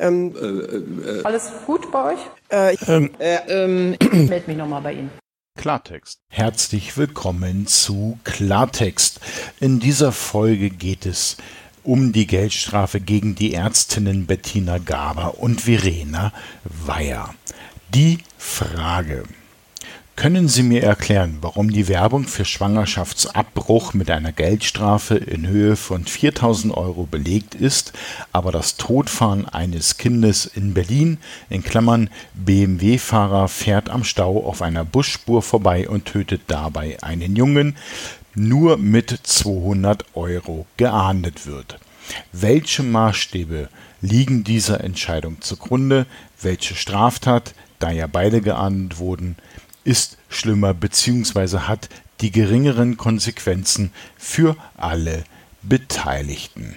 Ähm, Alles gut bei euch? äh, Ähm, äh, ähm, Ich melde mich nochmal bei Ihnen. Klartext. Herzlich willkommen zu Klartext. In dieser Folge geht es um die Geldstrafe gegen die Ärztinnen Bettina Gaber und Verena Weyer. Die Frage. Können Sie mir erklären, warum die Werbung für Schwangerschaftsabbruch mit einer Geldstrafe in Höhe von 4000 Euro belegt ist, aber das Todfahren eines Kindes in Berlin, in Klammern BMW-Fahrer fährt am Stau auf einer Busspur vorbei und tötet dabei einen Jungen, nur mit 200 Euro geahndet wird? Welche Maßstäbe liegen dieser Entscheidung zugrunde? Welche Straftat, da ja beide geahndet wurden, ist schlimmer bzw. hat die geringeren Konsequenzen für alle Beteiligten.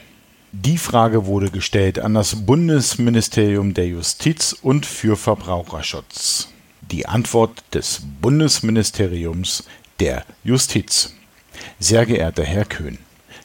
Die Frage wurde gestellt an das Bundesministerium der Justiz und für Verbraucherschutz. Die Antwort des Bundesministeriums der Justiz. Sehr geehrter Herr Köhn,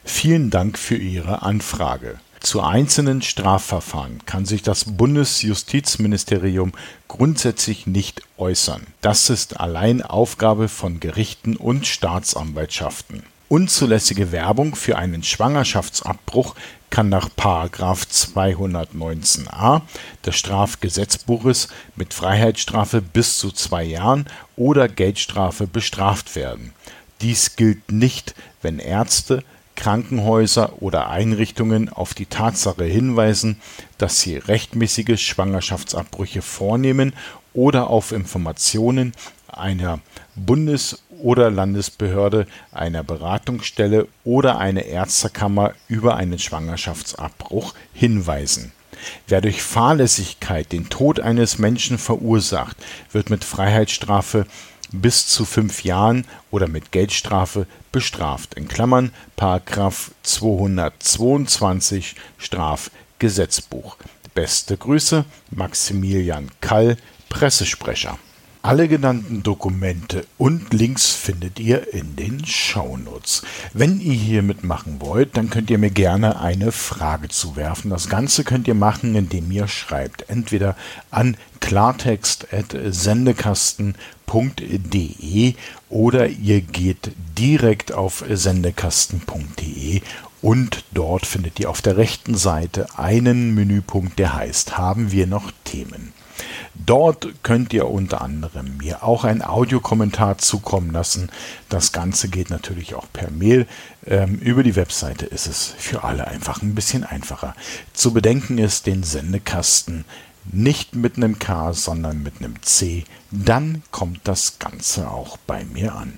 vielen Dank für Ihre Anfrage. Zu einzelnen Strafverfahren kann sich das Bundesjustizministerium grundsätzlich nicht äußern. Das ist allein Aufgabe von Gerichten und Staatsanwaltschaften. Unzulässige Werbung für einen Schwangerschaftsabbruch kann nach 219a des Strafgesetzbuches mit Freiheitsstrafe bis zu zwei Jahren oder Geldstrafe bestraft werden. Dies gilt nicht, wenn Ärzte, Krankenhäuser oder Einrichtungen auf die Tatsache hinweisen, dass sie rechtmäßige Schwangerschaftsabbrüche vornehmen oder auf Informationen einer Bundes- oder Landesbehörde, einer Beratungsstelle oder einer Ärztekammer über einen Schwangerschaftsabbruch hinweisen. Wer durch Fahrlässigkeit den Tod eines Menschen verursacht, wird mit Freiheitsstrafe bis zu fünf Jahren oder mit Geldstrafe bestraft. In Klammern Paragraph 222 Strafgesetzbuch. Beste Grüße, Maximilian Kall, Pressesprecher. Alle genannten Dokumente und Links findet ihr in den Shownotes. Wenn ihr hier mitmachen wollt, dann könnt ihr mir gerne eine Frage zuwerfen. Das Ganze könnt ihr machen, indem ihr schreibt. Entweder an klartext.sendekasten.de oder ihr geht direkt auf sendekasten.de und dort findet ihr auf der rechten Seite einen Menüpunkt, der heißt Haben wir noch Themen? Dort könnt ihr unter anderem mir auch einen Audiokommentar zukommen lassen. Das Ganze geht natürlich auch per Mail. Ähm, über die Webseite ist es für alle einfach ein bisschen einfacher. Zu bedenken ist den Sendekasten nicht mit einem K, sondern mit einem C. Dann kommt das Ganze auch bei mir an.